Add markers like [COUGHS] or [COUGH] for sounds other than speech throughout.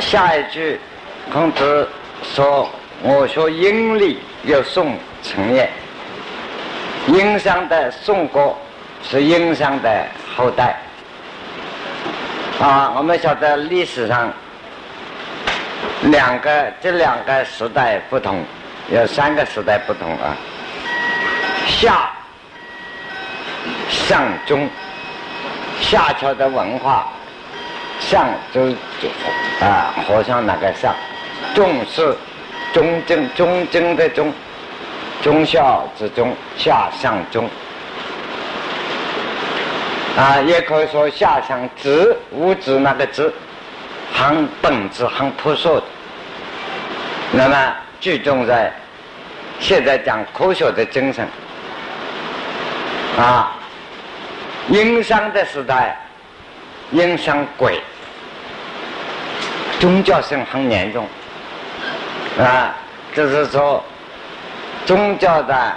下一句，孔子说：“我学殷礼，有宋成也。”殷商的宋国是殷商的后代。啊，我们晓得历史上两个这两个时代不同，有三个时代不同啊。夏、上、中，夏朝的文化，上就是啊，和尚那个上，重视忠贞忠贞的忠，忠孝之忠，下上中。啊，也可以说夏商质物质那个质，很本质很朴素。那么聚重在现在讲科学的精神。啊，殷商的时代，殷商鬼，宗教性很严重。啊，就是说宗教的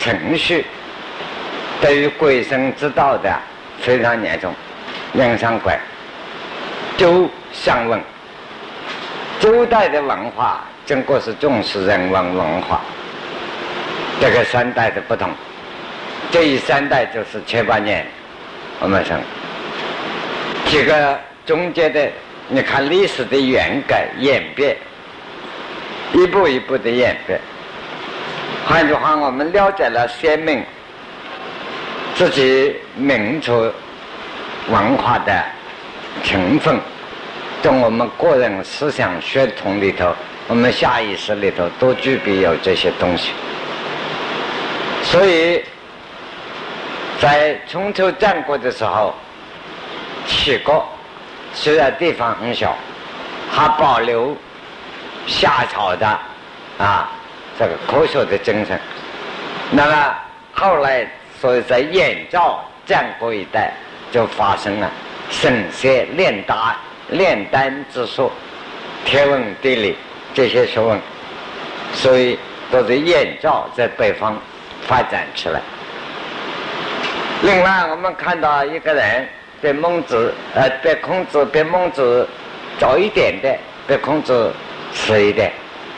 程序对于鬼神之道的。非常严重，人上怪。周相文，周代的文化，中国是重视人文文化。这个三代的不同，这一三代就是七八年，我们说，几个中间的，你看历史的演改演变，一步一步的演变。换句话，我们了解了先民。自己民族文化的成分，在我们个人思想血统里头，我们下意识里头都具备有这些东西。所以在春秋战国的时候，齐国虽然地方很小，还保留夏朝的啊这个科学的精神。那么后来。所以在燕赵战国一带，就发生了神学、炼丹、炼丹之术、天文地理这些学问，所以都是燕赵在北方发展起来。另外，我们看到一个人比孟子，呃，比孔子比孟子早一点的，比孔子迟一点，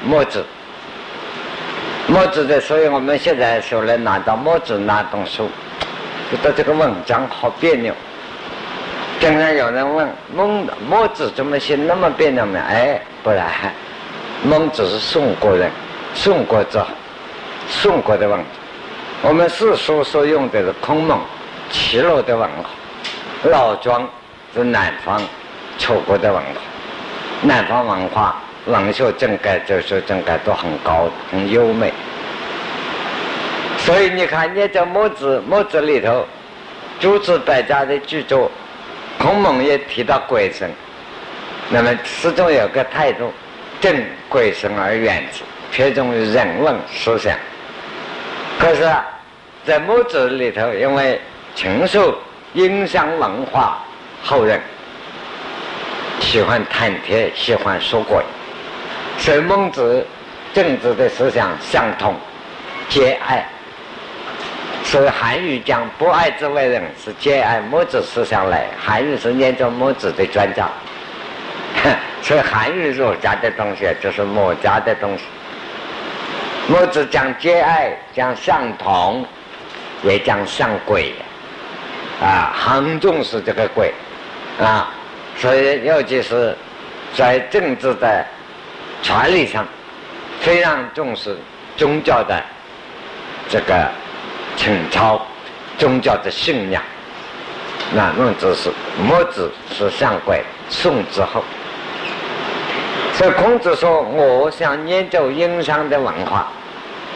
墨子。墨子的，所以我们现在说来拿到墨子那本书，觉得这个文章好别扭。经常有人问孟墨子怎么写那么别扭呢？哎，不然，孟子是宋国人，宋国之宋国的文，我们四书所用的是孔孟齐鲁的文化，老庄是南方楚国的文化，南方文化。文学整个、哲学整改都很高、很优美，所以你看，你在墨子，墨子里头，诸子百家的巨作，孔孟也提到鬼神，那么始终有个态度，正鬼神而远之，偏重于人文思想。可是，在墨子里头，因为禽兽影响文化后人，喜欢谈天，喜欢说鬼。所以孟子政治的思想相同，兼爱。所以韩愈讲“不爱之为人”是兼爱墨子思想来。韩愈是研究墨子的专家，[LAUGHS] 所以韩愈儒家的东西就是墨家的东西。墨子讲兼爱，讲相同，也讲相贵，啊，很重视这个鬼，啊，所以尤其是在政治的。权力上非常重视宗教的这个情操，宗教的信仰。那孟子是墨子是上贵，宋之后。所以孔子说：“我想研究殷商的文化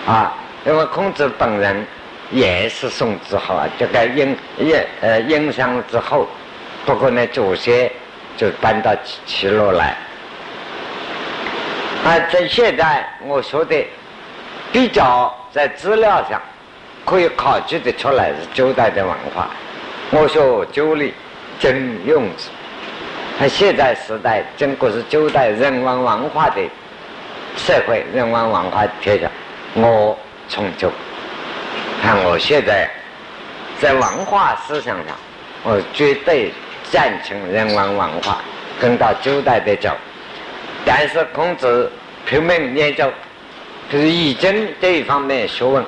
啊，因为孔子本人也是宋之后啊，这个殷殷呃殷商之后，不过呢，祖先就搬到齐齐鲁来。”啊，在现在我说的比较在资料上可以考据的出来是周代的文化。我说周礼、真用字，他现在时代中国是周代人文文化的社会，人文文化天下。我从就看我现在在文化思想上，我绝对赞成人文文化跟到周代的走。但是孔子拼命研究，就是易经这一方面学问，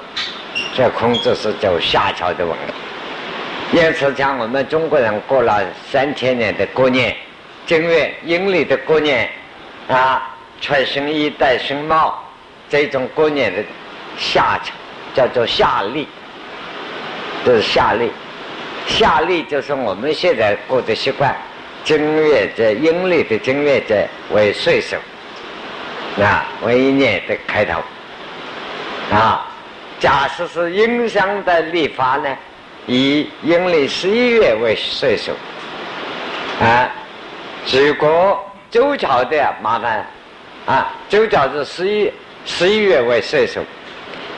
这孔子是走夏朝的文化。因此，像我们中国人过了三千年的过年，正月阴历的过年，啊，穿新衣戴新帽，这种过年的下桥叫做夏历，就是夏历。夏历就是我们现在过的习惯，正月在阴历的正月在为岁首，啊，为一年的开头，啊，假设是殷商的历法呢？以阴历十一月为岁首，啊，如果周朝的麻烦，啊，周朝是十一十一月为岁首，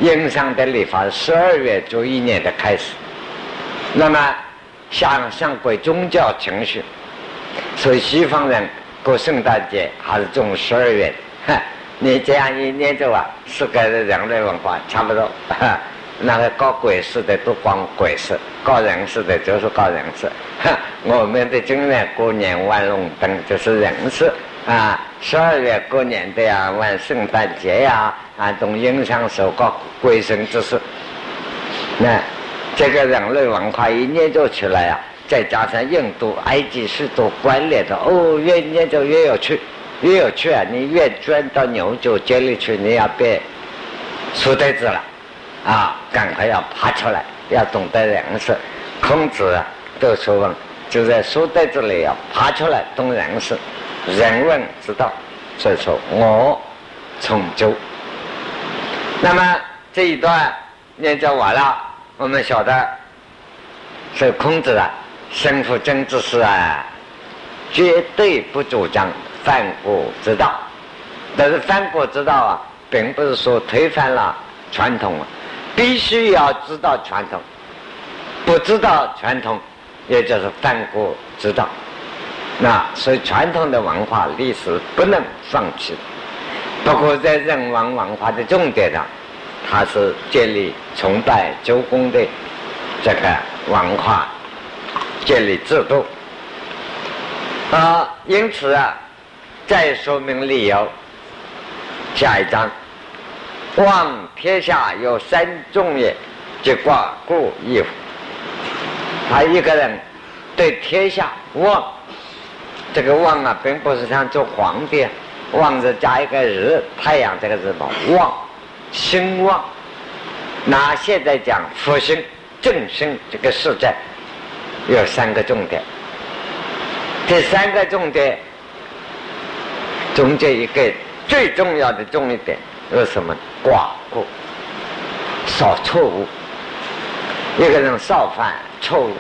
殷商的历法十二月做一年的开始，那么像像归宗教情绪，所以西方人过圣诞节还是从十二月，[LAUGHS] 你这样一念着啊，是跟人类文化差不多。[LAUGHS] 那个搞鬼事的都光鬼事，搞人事的就是搞人事。[LAUGHS] 我们的正月过年玩龙灯就是人事啊，十二月过年的呀，玩圣诞节呀，啊，懂影响受搞鬼神之事。那这个人类文化一研究起来啊，再加上印度、埃及许多关联的，哦，越研究越有趣，越有趣啊！你越钻到牛角尖里去，你要变书呆子了。啊，赶快要爬出来，要懂得人事。孔子啊都说问，就在书呆子里要爬出来懂人事，人问之道。所以说我从周。那么这一段念讲完了，我们晓得，是孔子啊，身负政治事啊，绝对不主张犯古之道。但是犯国之道啊，并不是说推翻了传统。必须要知道传统，不知道传统，也就是犯古之道。那所以传统的文化历史不能放弃。包括在人文文化的重点上，他是建立崇拜周公的这个文化，建立制度。啊，因此啊，再说明理由，下一章。望天下有三重也，即寡故亦乎？他一个人对天下望，这个望啊，并不是像做皇帝，望着加一个日，太阳这个字嘛，望，兴旺。那现在讲复兴、振兴这个事在，有三个重点。这三个重点，中间一个最重要的重一点。是什么？寡过，少错误。一个人少犯错误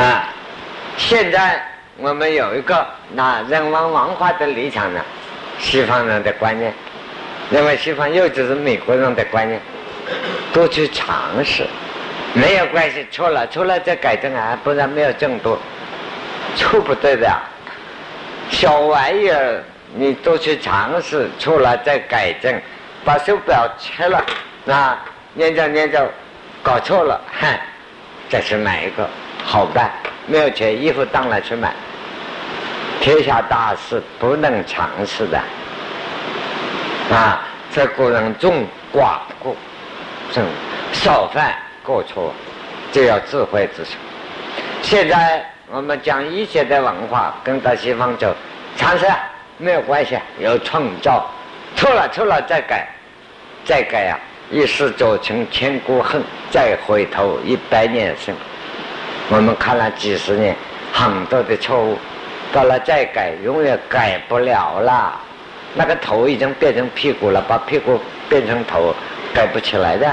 啊！现在我们有一个那人文文化的立场呢，西方人的观念，认为西方又就是美国人的观念，多去尝试，没有关系，错了错了再改正啊，不然没有正多，错不对的，小玩意儿。你多去尝试，错了再改正，把手表切了，那念着念着搞错了，哼，再去买一个，好办。没有钱，衣服当然去买。天下大事不能尝试的，啊，这古人重寡过，重少犯过错，就要智慧之手。现在我们讲医学的文化，跟到西方走，尝试。没有关系，有创造，错了错了再改，再改啊！一失足成千古恨，再回头一百年生。我们看了几十年很多的错误，到了再改，永远改不了了。那个头已经变成屁股了，把屁股变成头，改不起来的，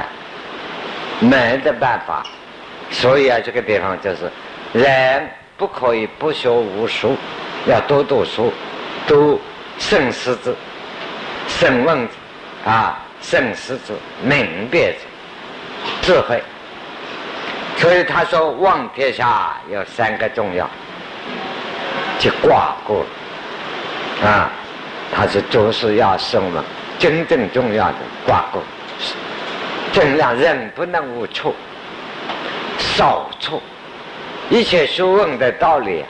没的办法。所以啊，这个地方就是，人不可以不学无术，要多读书。读慎思之，慎问之，啊，慎思之，明辨之，智慧。所以他说望天下有三个重要，去挂过，啊，他是做事要什么？真正重要的挂过，尽量人不能无错，少错。一切学问的道理，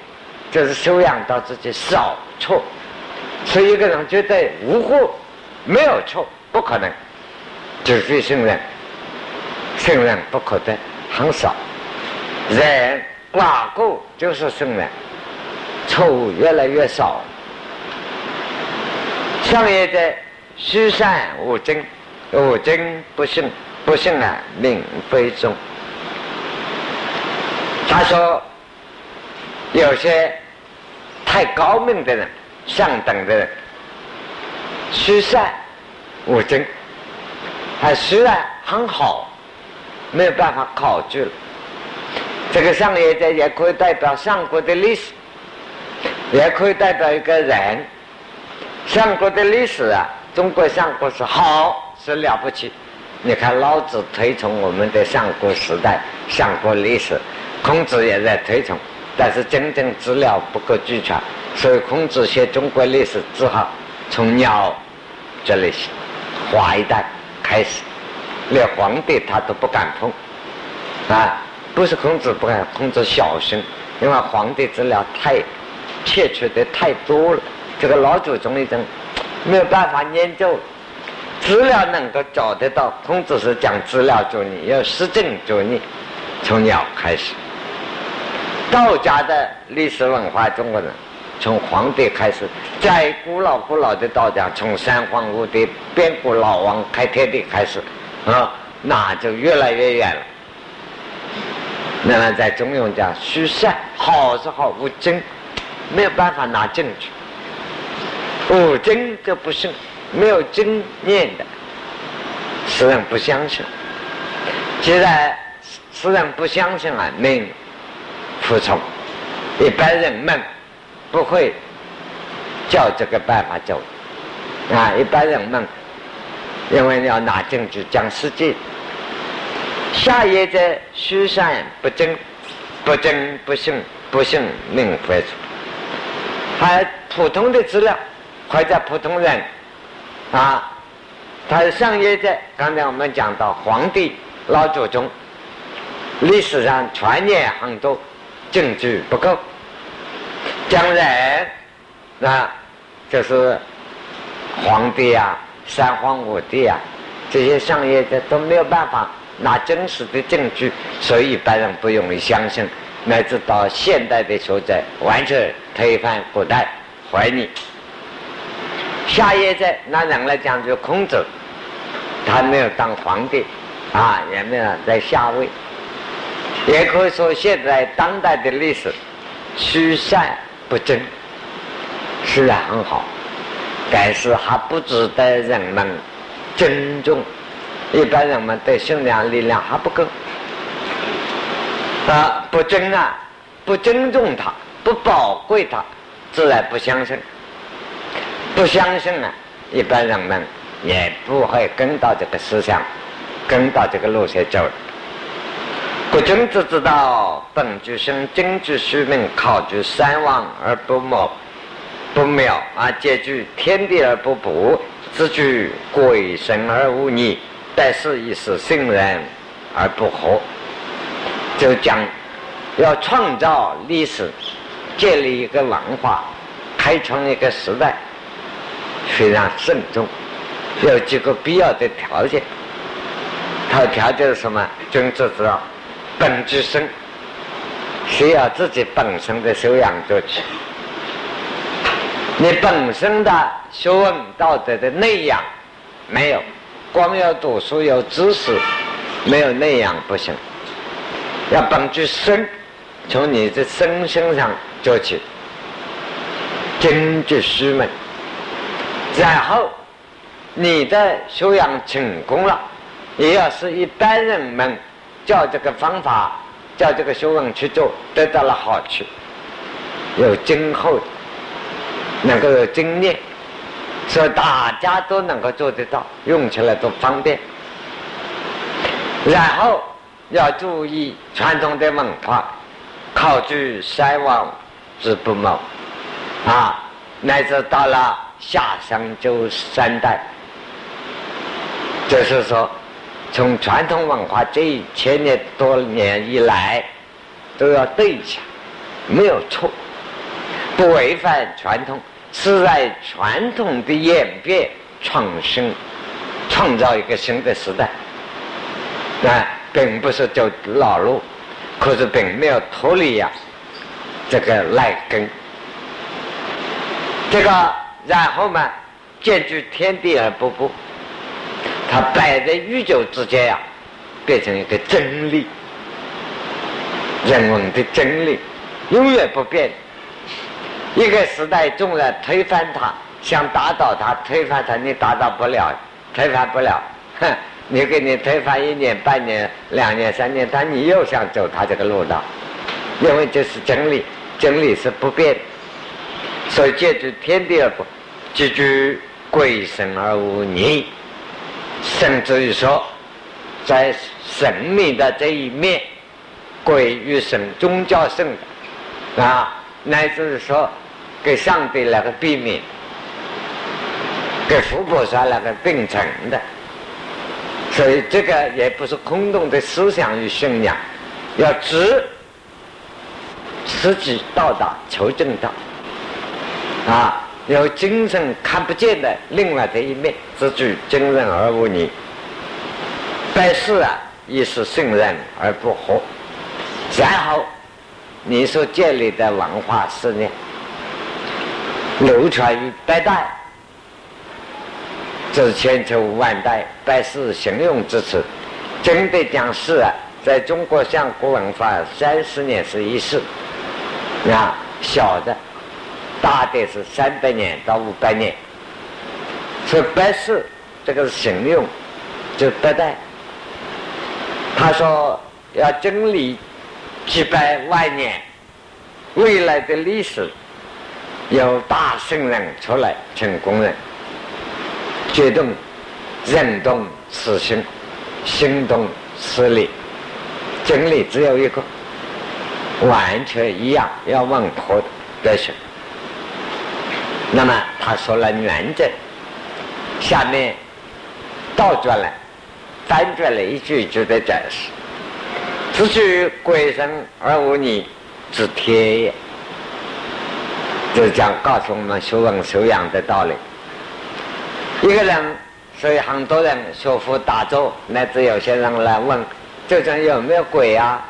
就是修养到自己少错。所以一个人觉得无过，没有错，不可能，除非圣人，圣人不可得，很少，人挂过就是圣人，[LAUGHS] 错误越来越少。上也者虚善无真，无真不信，不信啊，命非中。他说，有些太高明的人，上等的人，虚善无真，他虽然很好，没有办法考据了。这个上也者也可以代表上古的历史，也可以代表一个人。上古的历史啊，中国上古是好是了不起。你看老子推崇我们的上古时代、上古历史，孔子也在推崇，但是真正资料不够俱全，所以孔子写中国历史只好从鸟这里华一代开始，连皇帝他都不敢碰啊！不是孔子不敢，孔子小心，因为皇帝资料太欠缺的太多了。这个老祖宗已经没有办法研究，资料能够找得到。孔子是讲资料主义，要实证主义，从鸟开始。道家的历史文化，中国人从皇帝开始，在古老古老的道家，从三皇五帝、边古老王开天地开始，啊，那就越来越远了。那么在中庸讲虚善，好是好，无真，没有办法拿证据。无真就不信，没有真念的，世人不相信。既然世人不相信啊，命服从，一般人们不会叫这个办法走啊。一般人们因为要拿证据讲实际，下业者虚善不真，不真不信，不信命服从，还普通的资料。或者普通人，啊，他上业在刚才我们讲到皇帝老祖宗，历史上传言很多，证据不够。将来，那就是皇帝啊、三皇五帝啊，这些上业的都没有办法拿真实的证据，所以一般人不容易相信，乃至到现代的学者完全推翻古代，怀疑。夏业在那人来讲，就孔子，他没有当皇帝，啊，也没有在下位，也可以说现在当代的历史，虚善不争，虽然很好，但是还不值得人们尊重，一般人们对信仰力量还不够，啊，不真啊，不尊重他，不宝贵他，自然不相信。不相信啊，一般人们也不会跟到这个思想，跟到这个路线走。古君子之道，本具生，经具虚名，考据三王而不谋，不妙啊，皆具天地而不补，自具鬼神而无逆，但是亦是圣人而不和。就讲要创造历史，建立一个文化，开创一个时代。非常慎重，有几个必要的条件。他条件是什么？君子之道，本具生，需要自己本身的修养做起。你本身的学问道德的内养没有，光要读书有知识，没有内养不行。要本具身，从你的身身上做起，根据师门。然后，你的修养成功了，也要是一般人们叫这个方法，叫这个修养去做，得到了好处，有今后，能够有经验，所以大家都能够做得到，用起来都方便。然后要注意传统的文化，考据三王之不谋，啊，乃至到了。夏商周三代，就是说，从传统文化这一千年多年以来，都要对起来，没有错，不违反传统，是在传统的演变创新，创造一个新的时代。啊，并不是走老路，可是并没有脱离呀这个赖根。这个然后嘛，兼具天地而不不，它摆在宇宙之间呀，变成一个真理，人文的真理，永远不变。一个时代纵然推翻它，想打倒它，推翻它，你打倒不了，推翻不了。哼，你给你推翻一年、半年、两年、三年，但你又想走他这个路道，因为这是真理，真理是不变。所以借助天地而不，借助鬼神而无逆，甚至于说，在神明的这一面，鬼与神宗教圣啊，乃至于说。给上帝那个避免，给佛菩萨那个并存的，所以这个也不是空洞的思想与信仰，要知，实际到达求正道，啊，有精神看不见的另外的一面，自具真人而无你。但是啊，亦是信任而不惑，然后你所建立的文化思念。流传于百代，这是千秋万代百世行用之词。真的讲是啊，在中国像古文化三十年是一世，啊，小的、大的是三百年到五百年。说百世这个是行用，就百代。他说要整理几百万年未来的历史。有大圣人出来成功人，决定人动此心，心动此理，真理只有一个，完全一样，要问破的是。那么他说了原则，下面倒转来，翻转了一句就得解释：此去鬼神而无你之天也。就讲告诉我们修文修养的道理。一个人，所以很多人学佛打坐，乃至有些人来问，究竟有没有鬼啊？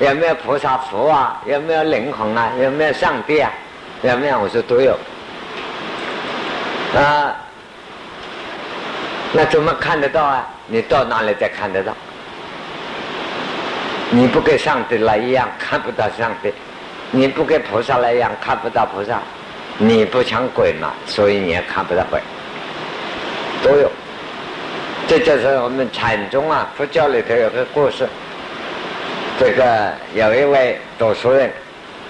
有没有菩萨佛啊？有没有灵魂啊？有没有上帝啊？有没有？我说都有。啊，那怎么看得到啊？你到哪里再看得到？你不跟上帝来一样，看不到上帝。你不跟菩萨来一样看不到菩萨，你不像鬼嘛，所以你也看不到鬼，都有。这就是我们禅宗啊，佛教里头有个故事。这个有一位读书人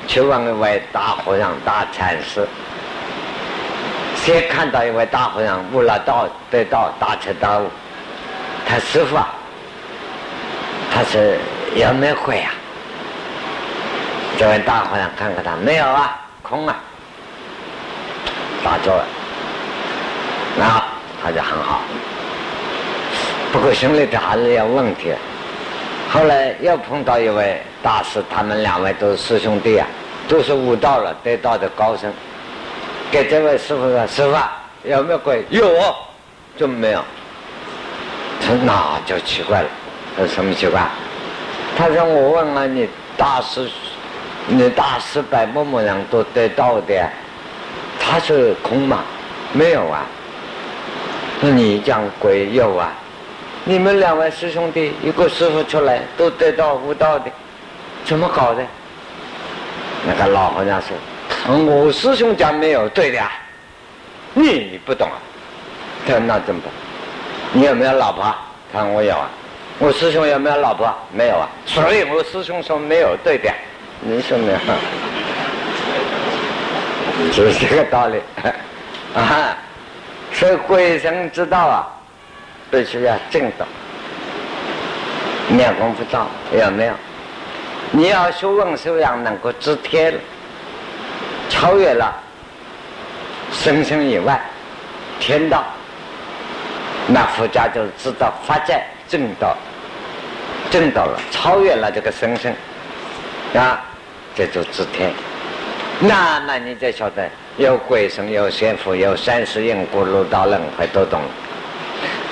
去问一位大和尚、大禅师，先看到一位大和尚悟了道、得道、大彻大悟，他师傅啊，他是有没有鬼啊？这位大和尚看看他，没有啊，空啊，打坐了，那他就很好。不过心里头还是有问题。后来又碰到一位大师，他们两位都是师兄弟啊，都是悟道了、得道的高僧。给这位师傅说：“师傅有没有鬼？有，怎么没有？”他那就奇怪了，有什么奇怪？他说：“我问了你，大师。”你大师百某某人都得到的，他是空吗？没有啊。那你讲鬼有啊？你们两位师兄弟一个师傅出来都得到悟道的，怎么搞的？那个老和尚说：“我师兄讲没有，对的。你不懂啊？他说那怎么办？你有没有老婆？他说我有啊。我师兄有没有老婆？没有啊。所以我师兄说没有，对的。你说没有？[LAUGHS] 就是这个道理 [LAUGHS] 啊！所以鬼神之道啊，必须要正道。念功夫道有没有？你要修问修养，能够知天，超越了生生以外天道，那佛家就知道发在正道，正道了，超越了这个生生啊。这就知天，那么你就晓得有鬼神，有仙佛，有三世因果，六道轮回都懂。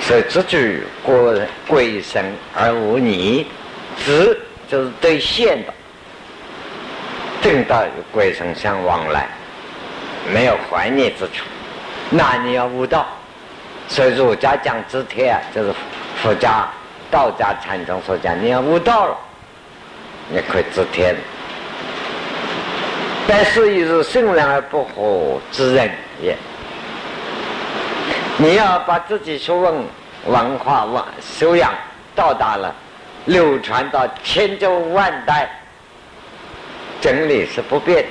所以知具过鬼神而无逆，知就是对现的，正道与鬼神相往来，没有怀念之处。那你要悟道，所以儒家讲知天啊，就是佛家、道家禅宗所讲，你要悟道了，你可以知天。但是，亦是圣人而不惑之人也。你要把自己学问、文化、文修养到达了，流传到千秋万代，真理是不变。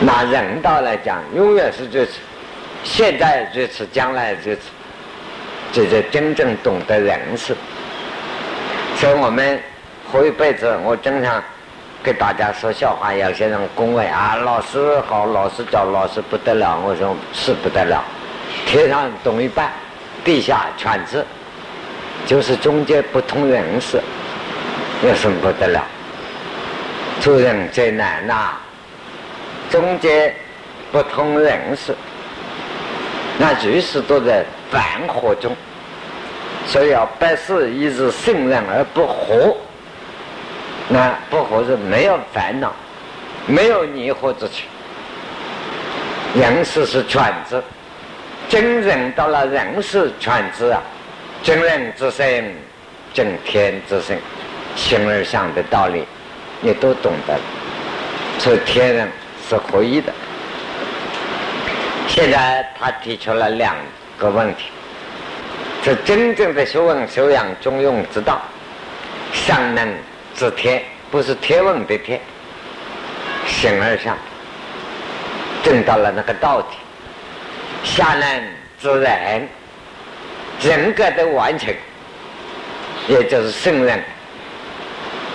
拿人道来讲，永远是如此，现在如此，将来如此。这是真正懂得人事。所以我们活一辈子，我经常。给大家说笑话，有些人恭维啊，老师好，老师教老师不得了。我说是不得了，天上懂一半，地下全知，就是中间不通人事，有什么不得了？做人最难呐，中间不通人事，那随时都在繁火中，所以要百事一日圣人而不惑。那不惑是没有烦恼，没有迷惑之处。人事是全知，真人到了人事全知啊，真人之身，正天之身，形而上的道理，你都懂得。所以天人是合一的。现在他提出了两个问题：是真正的学问修养中庸之道，上能。是天，不是天文的天，形而上，正到了那个道体。下能自然，人格的完成，也就是圣人，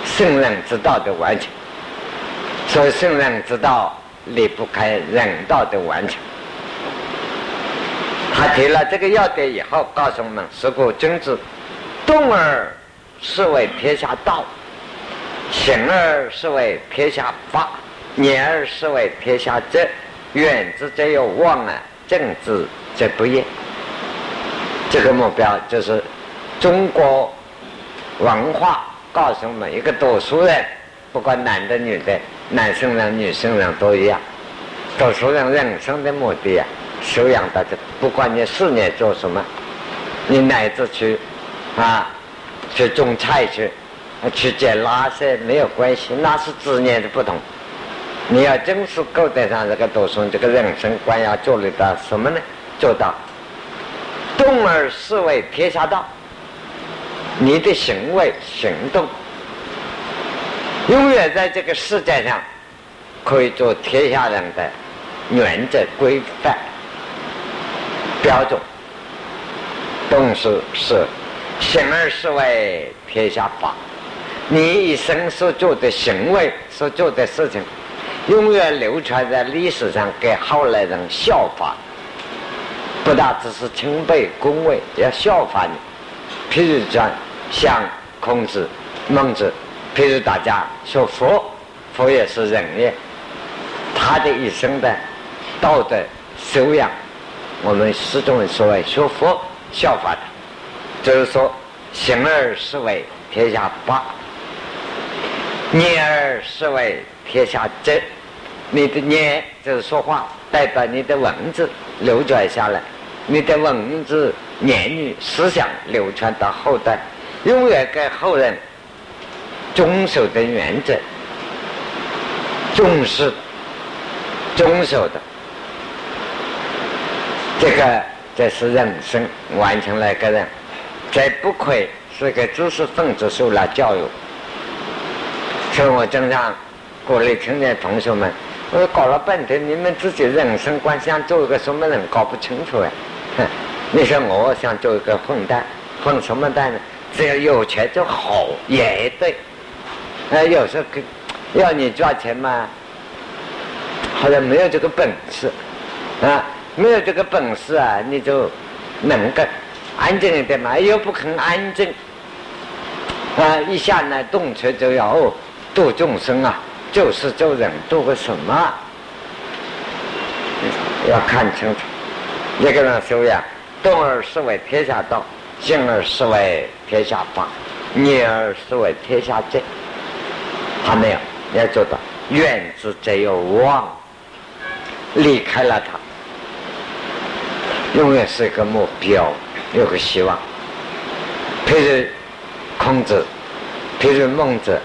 圣人之道的完成。所以圣人之道离不开人道的完成。他提了这个要点以后，告诉我们：是故君子动而是为天下道。行而是为天下法，念而是为天下正。远之则有望啊，政治则不厌。这个目标就是中国文化告诉我们：一个读书人，不管男的女的，男生人女生人都一样。读书人人生的目的啊，修养到这，不管你事业做什么，你乃至去啊，去种菜去。去捡垃圾没有关系，那是执念的不同。你要真是够得上这个读书，这个人生观要做得到什么呢？做到动而是为天下道。你的行为行动，永远在这个世界上可以做天下人的原则、规范、标准。动是是，行而是为天下法。你一生所做的行为、所做的事情，永远流传在历史上，给后来人效法。不但只是钦佩恭维，要效法你。譬如讲，像孔子、孟子，譬如大家学佛，佛也是人也，他的一生的道德修养，我们始终所谓学佛效法他，就是说，行而是为天下法。念而是为天下正，你的念就是说话，代表你的文字流转下来，你的文字言语思想流传到后代，永远给后人遵守的原则，重视遵守的，这个这是人生完成了一个人，这不愧是个知识分子受了教育。所以我经常鼓励青年同学们，我搞了半天，你们自己人生观想做一个什么人搞不清楚哎。你说我想做一个混蛋，混什么蛋呢？只要有钱就好，也对。哎，有时候要你赚钱嘛，好像没有这个本事啊，没有这个本事啊，你就能够安静一点嘛，又不肯安静啊，一下呢动车就要哦。度众生啊，就是做人做个什么？要看清楚，一个人修养，动而视为天下道，静而视为天下法，念而视为天下正。还没有，要做到远之则有望，离开了他，永远是一个目标，有个希望。譬如孔子，譬如孟子，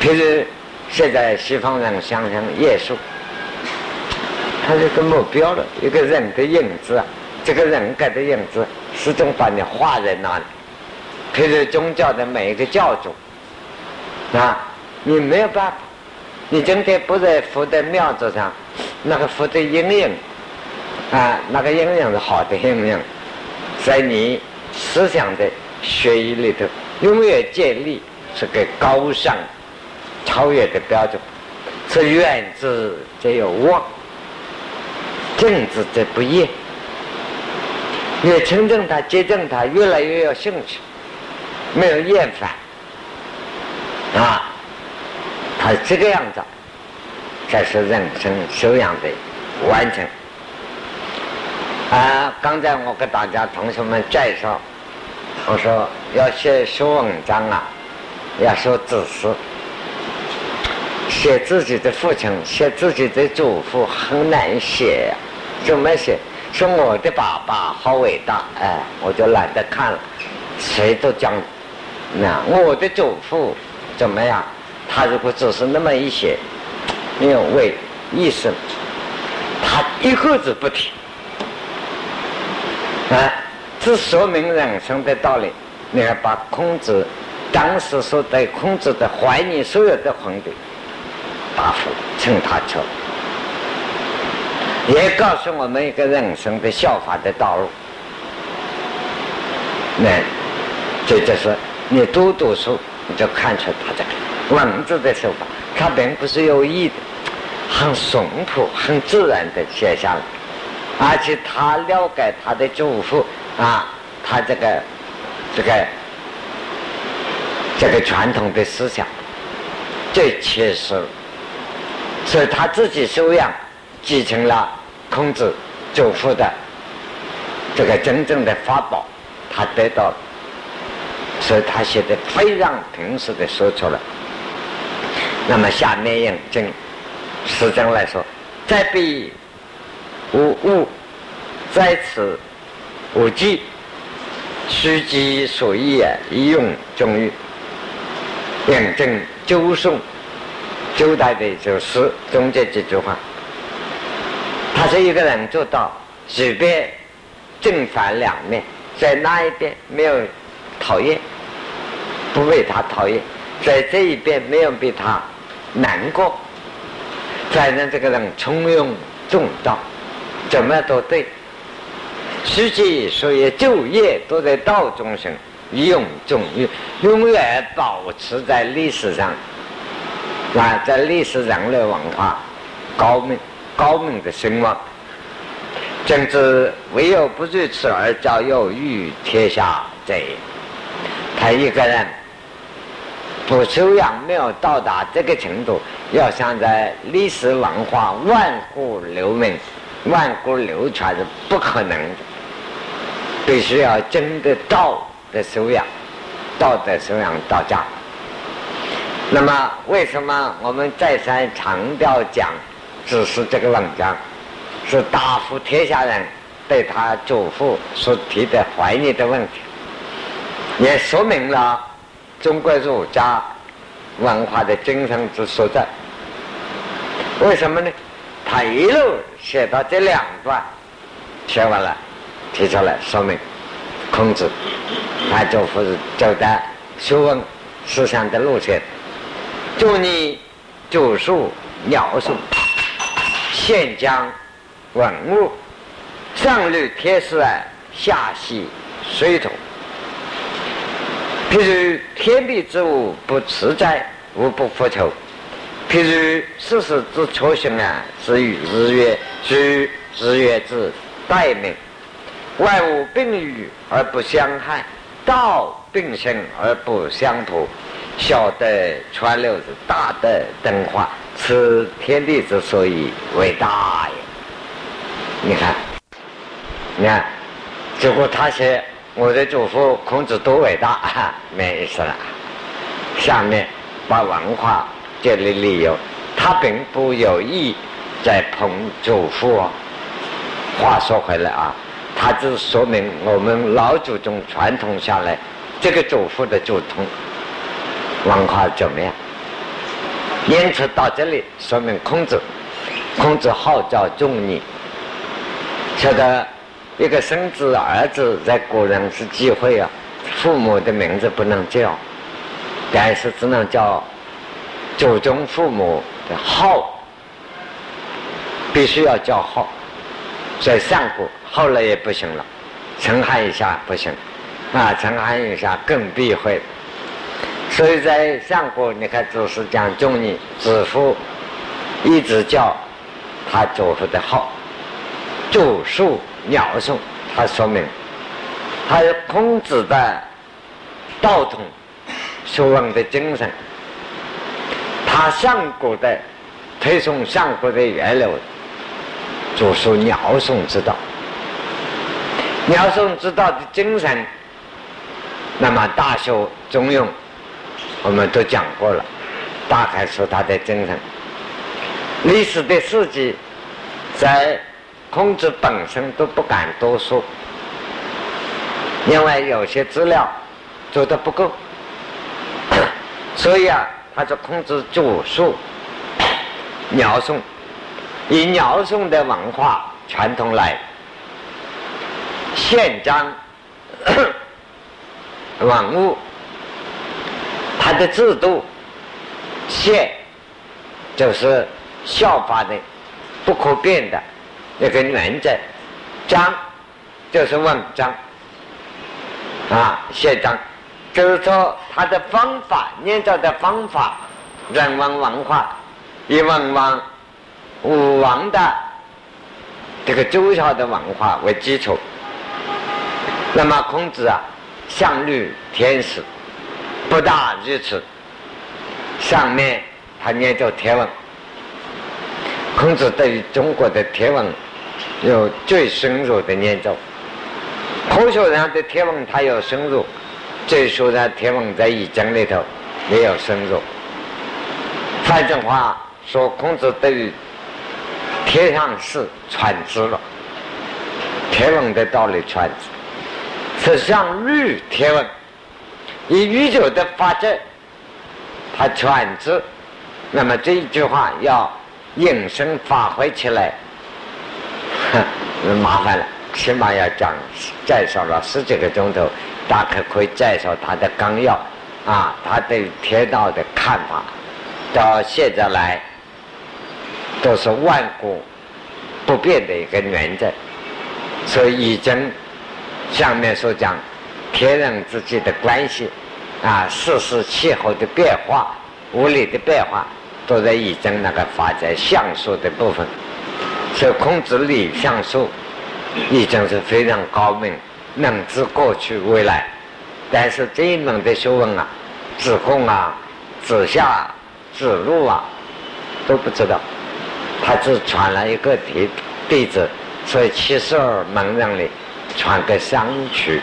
譬如现在西方人想想耶稣。他是个目标了，一个人的影子，这个人格的影子始终把你画在那里。譬如宗教的每一个教主啊，你没有办法，你今天不在佛的庙子上，那个佛的阴影啊，那个阴影是好的阴影，在你思想的学艺里头，永远建立是个高尚、超越的标准，是远之则有望。政治则不厌，越亲近他、接近他，越来越有兴趣，没有厌烦啊。他这个样子，才是人生修养的完成。啊，刚才我给大家同学们介绍，我说要写写文章啊，要说知识，写自己的父亲，写自己的祖父很难写呀。怎么写？说我的爸爸好伟大，哎，我就懒得看了。谁都讲，那我的祖父怎么样？他如果只是那么一写，没有为意思，他一个字不提。啊，这说明人生的道理。你看，把孔子当时所对孔子的怀疑所有的皇帝答复称他丑。也告诉我们一个人生的效法的道路。那这就是你多读书，你就看出他这个文字的手法，他并不是有意的，很淳朴、很自然的写下来，而且他了解他的祖父啊，他这个这个这个传统的思想最切实，所以他自己修养。继承了孔子祖父的这个真正的法宝，他得到，所以他写的非常平实的说出来。那么下面引证实证来说，在彼无物，在此无迹，虚己所依啊，以用终于引证周宋周代的一首诗总结这句话。他是一个人做到随便正反两面，在那一边没有讨厌，不为他讨厌；在这一边没有被他难过。反正这个人从容重道，怎么都对。实际所有就业都在道中生，用中永永远保持在历史上啊，在历史人类文化高明。高明的声望，正知唯有不如此而教有余天下者。他一个人不修养，没有到达这个程度，要想在历史文化万古留名、万古流传是不可能的。必须要真的道的修养，道德修养到家。那么，为什么我们再三强调讲？只是这个文章，是答复天下人对他祖父所提的怀疑的问题，也说明了中国儒家文化的精神之所在。为什么呢？他一路写到这两段，写完了，提出来说明孔子他祖父是走的学问思想的路线，祝你祖述描述。现将文物，上虑天时，下细水土。譬如天地之物不自在，无不复求。譬如世事之初心啊，是与日月，居日月之待命。万物并育而不相害，道并生而不相扑。小的川流是大的灯化。此天地之所以为大也。你看，你看，结果他写我的祖父孔子多伟大，[LAUGHS] 没意思了。下面把文化建立理由，他并不有意在捧祖父哦。话说回来啊，他只说明我们老祖宗传统下来这个祖父的祖宗文化怎么样。因此到这里说明孔子，孔子号召仲尼，晓得一个生子儿子在古人是忌讳啊，父母的名字不能叫，但是只能叫祖宗父母的号，必须要叫号。在上古后来也不行了，陈汉以下不行，啊，陈汉以下更避讳。所以在上古，你看祖师讲仲尼子父，一直叫他祖父的号，祖述鸟颂，他说明他孔子的道统、学问的精神，他上古的推崇上古的源流，祖述鸟颂之道，鸟颂之道的精神，那么大修中庸。我们都讲过了，大概说他的精神。历史的事迹，在孔子本身都不敢多说，因为有些资料做的不够。所以啊，他说孔子主述鸟颂，以鸟颂的文化传统来宪章 [COUGHS] 文物。它的制度，宪就是效法的不可变的一个原则，章就是文章啊，宪章就是说它的方法，念造的方法，人文文化以文王、武王的这个周朝的文化为基础。那么孔子啊，相律天时。不大如此。上面他念着天文，孔子对于中国的天文有最深入的研究。科学上的天文他有深入，最初的天文在易经里头没有深入。反正话说，孔子对于天上事传知了，天文的道理传知，是上律天文。以宇宙的法则，它传之，那么这一句话要应声发挥起来，[LAUGHS] 麻烦了，起码要讲介绍了十几个钟头，大概可以介绍他的纲要，啊，他对天道的看法，到现在来都是万古不变的一个原则，所以已经下面所讲。天人之间的关系，啊，世事气候的变化、物理的变化，都在易经那个发展相术的部分。所以孔子理相术，易经是非常高明，能知过去未来。但是这一门的学问啊，子贡啊、子夏、子路啊，都不知道。他只传了一个弟弟子，所以七十二门人里传个相曲。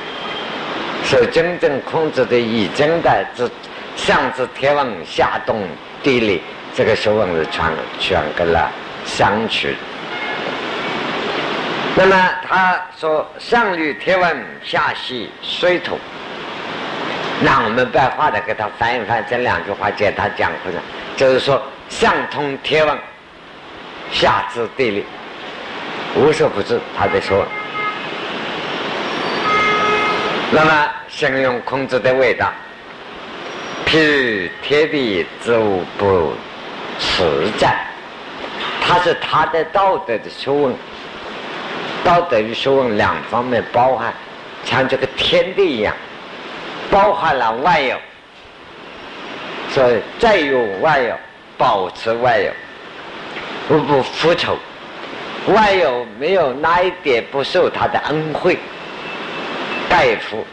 所以真正控制的已经的这上至天文下动地理，这个学问是传传给了商曲。那么他说上虑天文，下系水土。那我们白话的给他翻一翻这两句话，简单讲回来，就是说上通天文，下知地理，无所不知。他在说。那么，形容孔子的伟大，譬如天地之物不实在，他是他的道德的学问，道德与学问两方面包含，像这个天地一样，包含了万有，所以再有万有，保持万有，不不复仇，万有没有哪一点不受他的恩惠。盖覆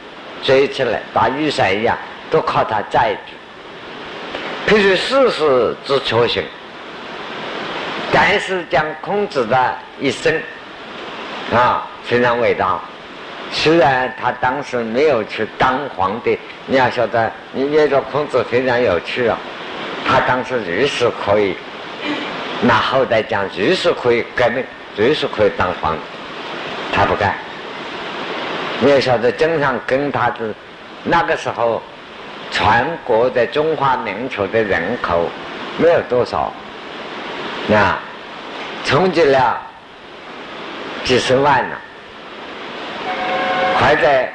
追起来，打雨伞一样，都靠他载住。譬如世事之确行，但是讲孔子的一生，啊，非常伟大。虽然他当时没有去当皇帝，你要晓得，你觉得孔子非常有趣啊。他当时随时可以，那后代讲，随时可以革命，随时可以当皇帝，他不干。你要晓得，经常跟他的那个时候，全国的中华民族的人口没有多少，啊，冲击了几十万呢。还在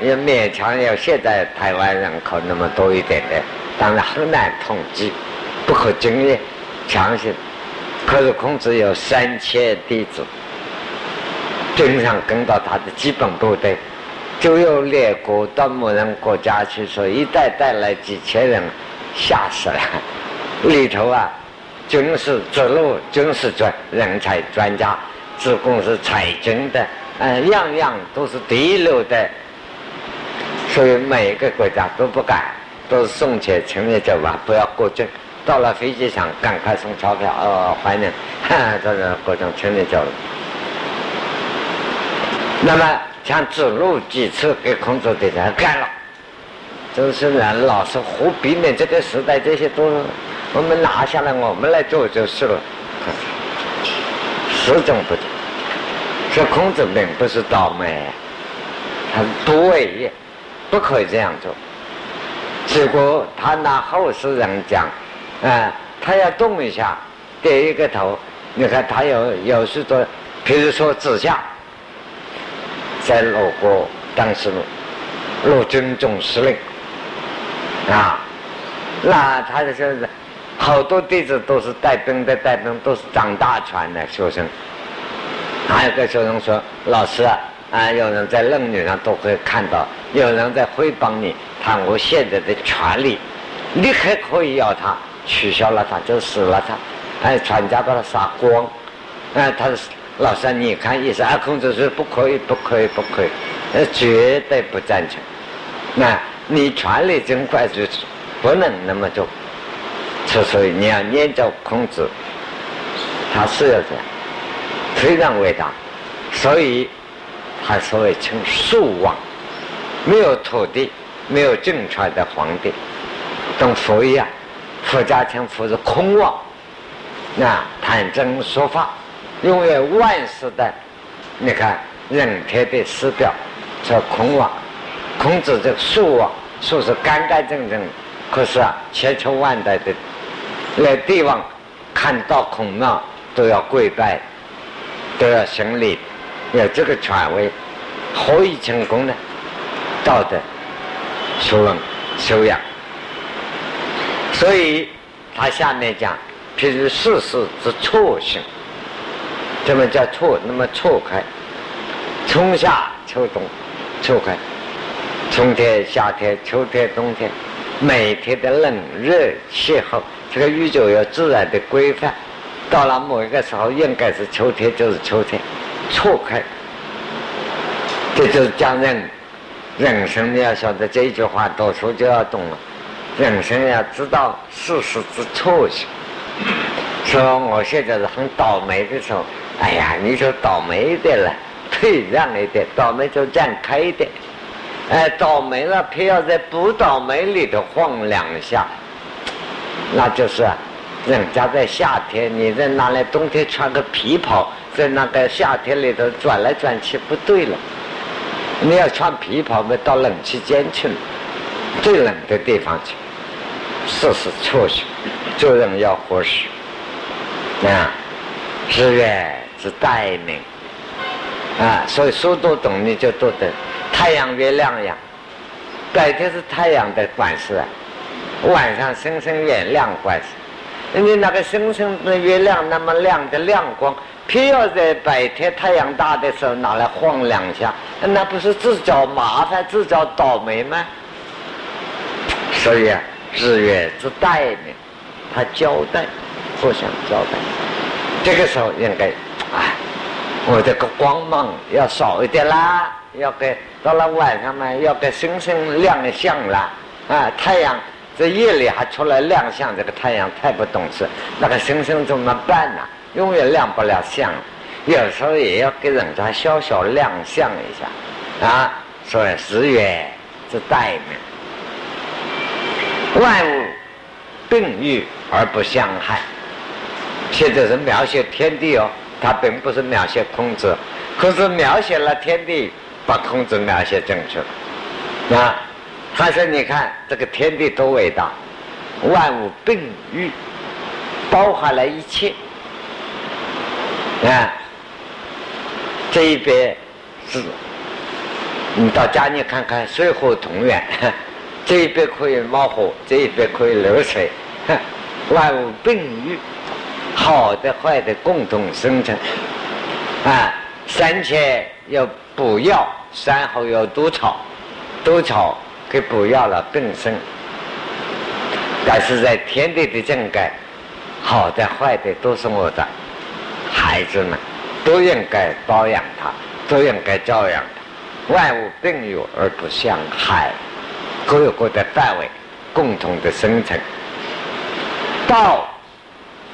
也勉强有现在台湾人口那么多一点的，当然很难统计，不可经验，相信。可是孔子有三千弟子，经常跟到他的基本部队，就有列国到某人国家去说，一带带来几千人，吓死了。里头啊，军事指路，军事专人才专家，自贡是采军的。嗯，样样都是第一流的，所以每一个国家都不敢，都是送钱请你走吧，不要过境。到了飞机场，赶快送钞票，哦，欢迎，哈，这个过程请你走了。那么，像子路几次给孔子的人干了，就是人老是胡避免这个时代，这些都我们拿下来，我们来做就是了，始终不听。这孔子并不是倒霉，他是不为不可以这样做。结果他拿后世人讲，啊，他要动一下，点一个头。你看他有有许多，比如说子夏，在鲁国当时陆军总司令，啊，那他就是好多弟子都是带兵的，带兵都是长大船的学生。还有个学生说：“老师啊，啊，有人在论语上都会看到，有人在诽谤你，他我现在的权利，你还可以要他取消了他，就死了他，哎，全家把他杀光，哎，他是老三你看意思，啊，孔子说不可以，不可以，不可以，呃，绝对不赞成。那你权力真快就不能那么做，所以你要念着孔子，他是要这样。”非常伟大，所以他所谓称树王，没有土地，没有政权的皇帝，跟佛一样，佛家称佛是空王，那谈真说法，因为万世的，你看人天的师表叫空王，孔子这树王，树是干干净净，可是啊，千秋万代的那帝王看到孔庙都要跪拜。都要行礼，有这个权威，何以成功呢？道德、学问、修养。所以他下面讲，譬如世事之错行，什么叫错？那么错开，春夏秋冬，错开，春天、夏天、秋天、冬天，每天的冷热气候，这个宇宙有自然的规范。到了某一个时候，应该是秋天，就是秋天，错开。这就是讲人，人生你要晓得这一句话，读书就要懂了。人生要知道世事之错性。说我现在是很倒霉的时候，哎呀，你就倒霉一点了，退让一点，倒霉就站开一点。哎，倒霉了，偏要在不倒霉里头晃两下，那就是。人家在夏天，你在拿来冬天穿个皮袍，在那个夏天里头转来转去，不对了。你要穿皮袍嘛，到冷气间去了，最冷的地方去。试试错行，做人要合适。啊，日月是待命啊，所以书都懂，你就都懂。太阳、月亮呀，白天是太阳的管事啊，晚上星星月亮管事。你那个星星、的月亮那么亮的亮光，偏要在白天太阳大的时候拿来晃两下，那不是自找麻烦、自找倒霉吗？所以啊，日月之代呢，他交代，互相交代。这个时候应该，哎，我这个光芒要少一点啦，要给到了晚上嘛，要给星星亮相啦，啊，太阳。在夜里还出来亮相，这个太阳太不懂事，那个星星怎么办呢？永远亮不了相。有时候也要给人家小小亮相一下啊。所以十月之代名，万物并育而不相害。现在是描写天地哦，他并不是描写孔子，可是描写了天地，把孔子描写正确啊。他说：“你看这个天地多伟大，万物并育，包含了一切。啊，这一边是，你到家里看看，水火同源，[LAUGHS] 这一边可以冒火，这一边可以流水，[LAUGHS] 万物并育，好的坏的共同生成。啊，山前要补药，山后要毒草，毒草。”给补药了，更生。但是在天地的正改，好的坏的都是我的孩子们，都应该包养他，都应该教养他。万物并有而不相害，各有各的范围，共同的生成。道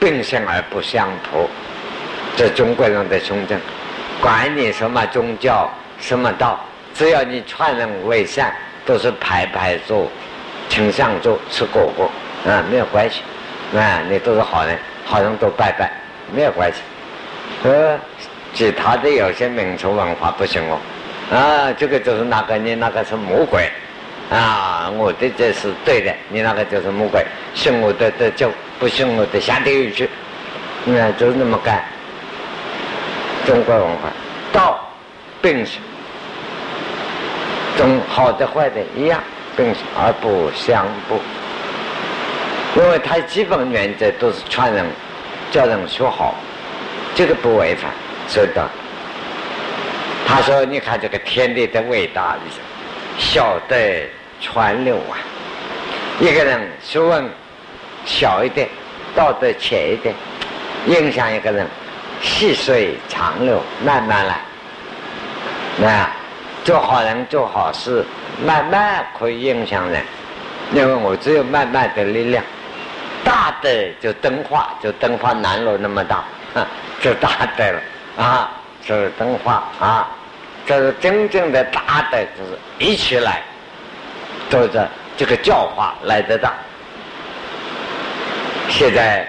并生而不相扑，这中国人的胸襟。管你什么宗教，什么道，只要你劝人为善。都是排排坐，请上座吃果果，啊，没有关系，啊，你都是好人，好人都拜拜，没有关系。呃，其他的有些民族文化不行哦，啊，这个就是那个你那个是魔鬼，啊，我的这是对的，你那个就是魔鬼，信我的的就不信我的下地狱去，那，就那么干。中国文化，道并行。中好的坏的一样并行而不相不，因为它基本原则都是传人、叫人学好，这个不违反。所以的，他说：“你看这个天地的伟大，晓得传流啊。一个人学问小一点，道德浅一点，影响一个人，细水长流，慢慢来，那。”做好人做好事，慢慢可以影响人，因为我只有慢慢的力量，大的就灯化，就灯化南锣那么大，[LAUGHS] 就大的了啊，就是灯化啊，这是真正的大的，就是一起来，做着这个教化来得大。现在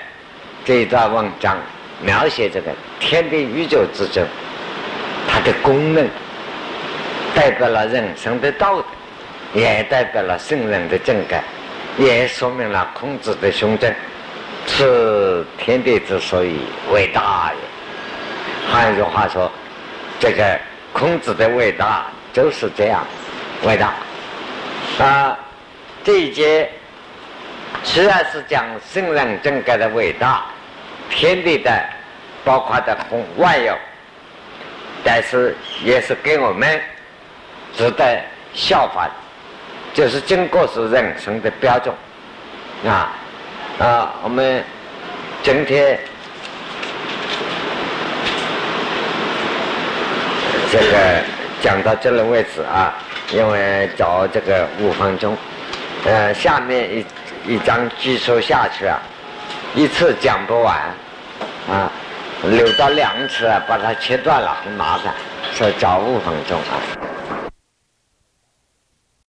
这一段文章描写这个天地宇宙之中，它的功能。代表了人生的道德，也代表了圣人的正改，也说明了孔子的胸襟，是天地之所以伟大也。换一句话说，这个孔子的伟大就是这样伟大。啊，这一节虽然是讲圣人正改的伟大，天地的包括的万有，但是也是给我们。值得效法，就是经过是人生的标准，啊啊！我们今天这个讲到这里为止啊，因为找这个五分钟，呃，下面一一章继续下去啊，一次讲不完啊，留到两次啊，把它切断了很麻烦，所以找五分钟啊。